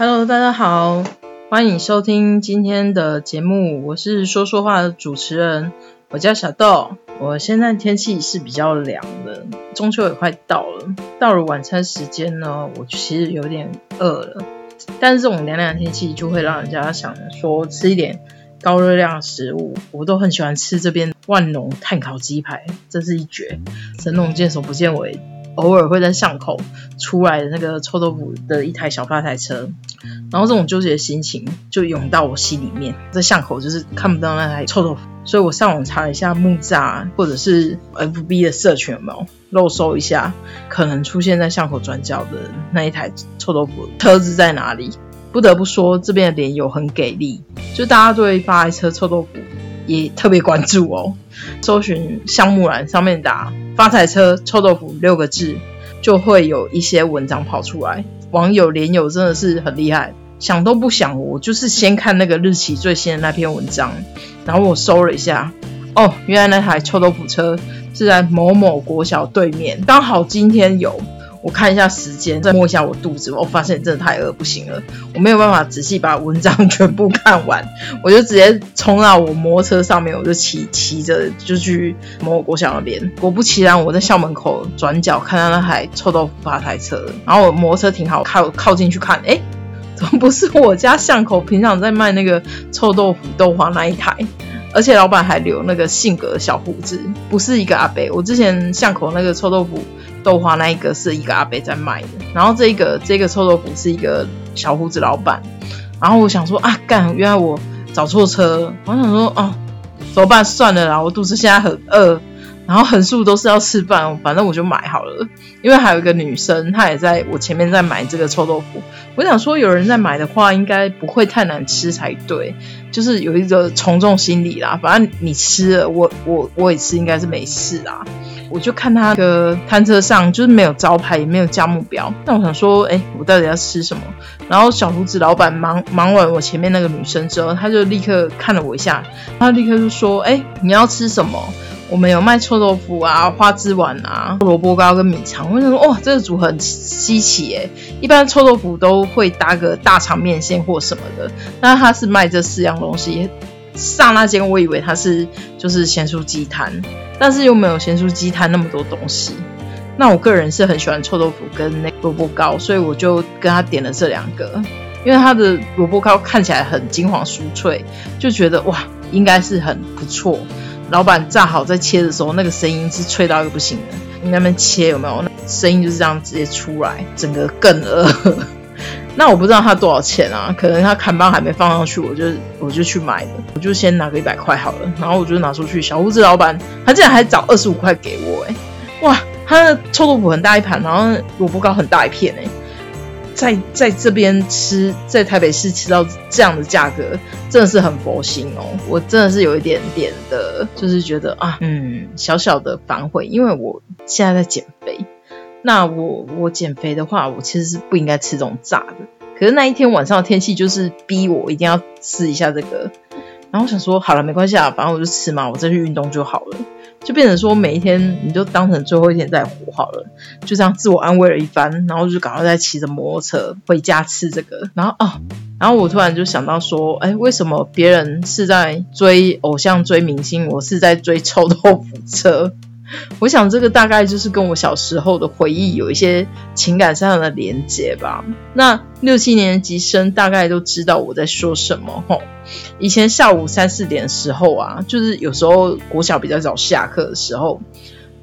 Hello，大家好，欢迎收听今天的节目，我是说说话的主持人，我叫小豆。我现在天气是比较凉的，中秋也快到了，到了晚餐时间呢，我其实有点饿了。但是这种凉凉天气就会让人家想说吃一点高热量食物，我都很喜欢吃这边万隆炭烤鸡排，这是一绝。神龙见首不见尾，偶尔会在巷口出来的那个臭豆腐的一台小发财车，然后这种纠结的心情就涌到我心里面。在巷口就是看不到那台臭豆腐，所以我上网查了一下木栅或者是 FB 的社群有没有漏搜一下，可能出现在巷口转角的那一台臭豆腐车子在哪里。不得不说，这边的连友很给力，就大家对发财车臭豆腐也特别关注哦。搜寻项目栏上面打“发财车臭豆腐”六个字，就会有一些文章跑出来。网友连友真的是很厉害，想都不想，我就是先看那个日期最新的那篇文章，然后我搜了一下，哦，原来那台臭豆腐车是在某某国小对面，刚好今天有。我看一下时间，再摸一下我肚子，我发现真的太饿不行了，我没有办法仔细把文章全部看完，我就直接冲到我摩托车上面，我就骑骑着就去某国小那边。果不其然，我在校门口转角看到那台臭豆腐发台车，然后我摩托车停好，靠靠近去看，哎，怎么不是我家巷口平常在卖那个臭豆腐豆花那一台？而且老板还留那个性格小胡子，不是一个阿伯。我之前巷口那个臭豆腐。豆花那一个是一个阿伯在卖的，然后这个这个臭豆腐是一个小胡子老板，然后我想说啊，干，原来我找错车，我想说哦，怎么办？算了啦，我肚子现在很饿，然后横竖都是要吃饭，反正我就买好了。因为还有一个女生，她也在我前面在买这个臭豆腐，我想说有人在买的话，应该不会太难吃才对，就是有一个从众心理啦。反正你吃了，我我我也吃，应该是没事啦。我就看他的摊车上就是没有招牌，也没有加目标。那我想说，哎，我到底要吃什么？然后小胡子老板忙忙完我前面那个女生之后，他就立刻看了我一下，他立刻就说，哎，你要吃什么？我们有卖臭豆腐啊、花枝丸啊、萝卜糕跟米肠。我想说，哇，这个组合很稀奇哎！一般臭豆腐都会搭个大肠面线或什么的，那他是卖这四样东西。刹那间，我以为他是就是咸酥鸡摊。但是又没有咸酥鸡摊那么多东西，那我个人是很喜欢臭豆腐跟那萝卜糕，所以我就跟他点了这两个，因为他的萝卜糕看起来很金黄酥脆，就觉得哇，应该是很不错。老板炸好在切的时候，那个声音是脆到一个不行的，你那边切有没有？那声音就是这样直接出来，整个更饿。那我不知道他多少钱啊？可能他砍棒还没放上去，我就我就去买的，我就先拿个一百块好了，然后我就拿出去。小胡子老板他竟然还找二十五块给我，哎，哇，他的臭豆腐很大一盘，然后萝卜糕很大一片，哎，在在这边吃，在台北市吃到这样的价格，真的是很佛心哦。我真的是有一点点的，就是觉得啊，嗯，小小的反悔，因为我现在在减肥。那我我减肥的话，我其实是不应该吃这种炸的。可是那一天晚上的天气就是逼我一定要吃一下这个，然后想说好了没关系啊，反正我就吃嘛，我再去运动就好了。就变成说每一天你就当成最后一天再活好了，就这样自我安慰了一番，然后就赶快再骑着摩托车回家吃这个。然后哦，然后我突然就想到说，哎，为什么别人是在追偶像追明星，我是在追臭豆腐车？我想这个大概就是跟我小时候的回忆有一些情感上的连接吧。那六七年级生大概都知道我在说什么吼。以前下午三四点的时候啊，就是有时候国小比较早下课的时候，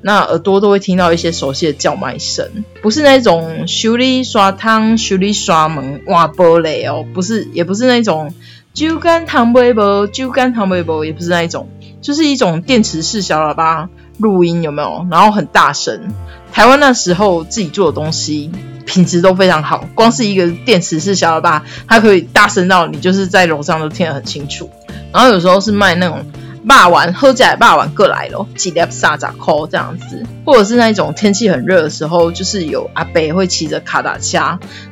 那耳朵都会听到一些熟悉的叫卖声，不是那种修理刷汤、修理刷门、挖玻璃哦，不是，也不是那种酒干糖杯波、酒干糖杯波，也不是那一种，就是一种电池式小喇叭。录音有没有？然后很大声。台湾那时候自己做的东西品质都非常好，光是一个电池式小喇叭，它可以大声到你就是在楼上都听得很清楚。然后有时候是卖那种霸丸，喝起来霸丸各来咯，几粒沙扎扣这样子，或者是那种天气很热的时候，就是有阿北会骑着卡达车，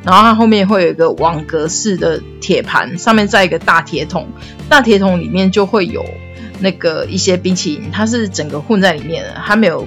然后它后面会有一个网格式的铁盘，上面再一个大铁桶，大铁桶里面就会有。那个一些冰淇淋，它是整个混在里面的，它没有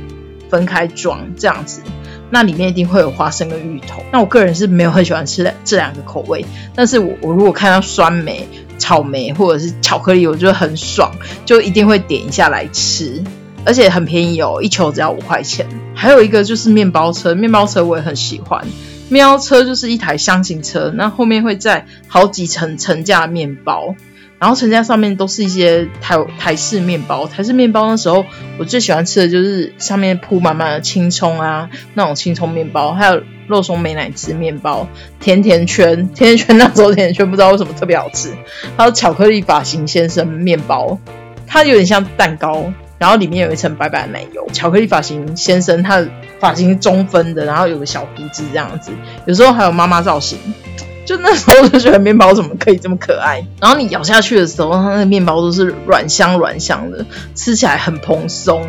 分开装这样子。那里面一定会有花生跟芋头。那我个人是没有很喜欢吃这两个口味，但是我我如果看到酸梅、草莓或者是巧克力，我觉得很爽，就一定会点一下来吃，而且很便宜哦，一球只要五块钱。还有一个就是面包车，面包车我也很喜欢。面包车就是一台箱型车，那后面会载好几层层架面包。然后成家上面都是一些台台式面包，台式面包那时候我最喜欢吃的就是上面铺满满的青葱啊，那种青葱面包，还有肉松美奶滋面包，甜甜圈，甜甜圈那时候甜甜圈不知道为什么特别好吃，还有巧克力发型先生面包，它有点像蛋糕，然后里面有一层白白的奶油。巧克力发型先生他的发型中分的，然后有个小胡子这样子，有时候还有妈妈造型。就那时候就觉得面包怎么可以这么可爱，然后你咬下去的时候，它那个面包都是软香软香的，吃起来很蓬松。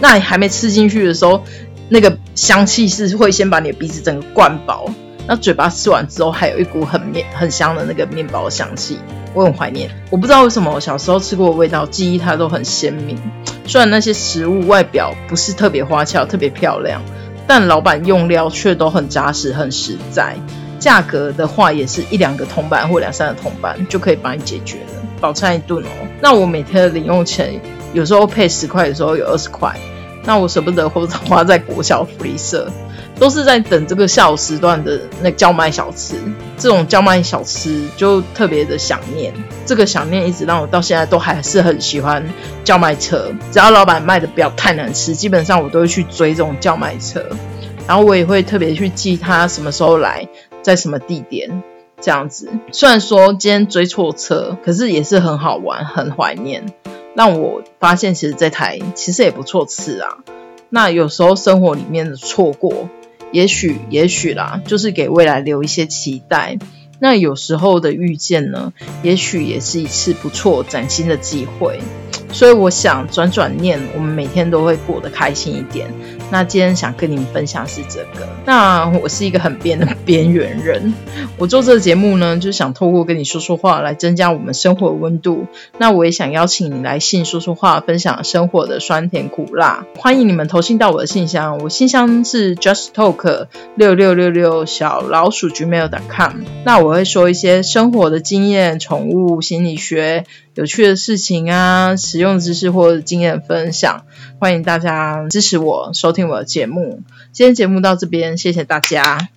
那你还没吃进去的时候，那个香气是会先把你的鼻子整个灌饱，那嘴巴吃完之后还有一股很面很香的那个面包香气，我很怀念。我不知道为什么我小时候吃过的味道，记忆它都很鲜明。虽然那些食物外表不是特别花俏、特别漂亮，但老板用料却都很扎实、很实在。价格的话，也是一两个铜板或两三个铜板就可以帮你解决了，饱餐一顿哦。那我每天的零用钱有时候配十块，有时候有二十块，那我舍不得或者花在国小福利社，都是在等这个下午时段的那叫卖小吃。这种叫卖小吃就特别的想念，这个想念一直让我到现在都还是很喜欢叫卖车。只要老板卖的不要太难吃，基本上我都会去追这种叫卖车，然后我也会特别去记他什么时候来。在什么地点？这样子，虽然说今天追错车，可是也是很好玩，很怀念，让我发现其实这台其实也不错吃啊。那有时候生活里面的错过，也许也许啦，就是给未来留一些期待。那有时候的遇见呢，也许也是一次不错崭新的机会。所以我想转转念，我们每天都会过得开心一点。那今天想跟你们分享是这个。那我是一个很边的边缘人，我做这个节目呢，就想透过跟你说说话来增加我们生活的温度。那我也想邀请你来信说说话，分享生活的酸甜苦辣。欢迎你们投信到我的信箱，我信箱是 justtalk 六六六六小老鼠 gmail.com。那我会说一些生活的经验、宠物心理学。有趣的事情啊，实用知识或经验分享，欢迎大家支持我收，听我的节目。今天节目到这边，谢谢大家。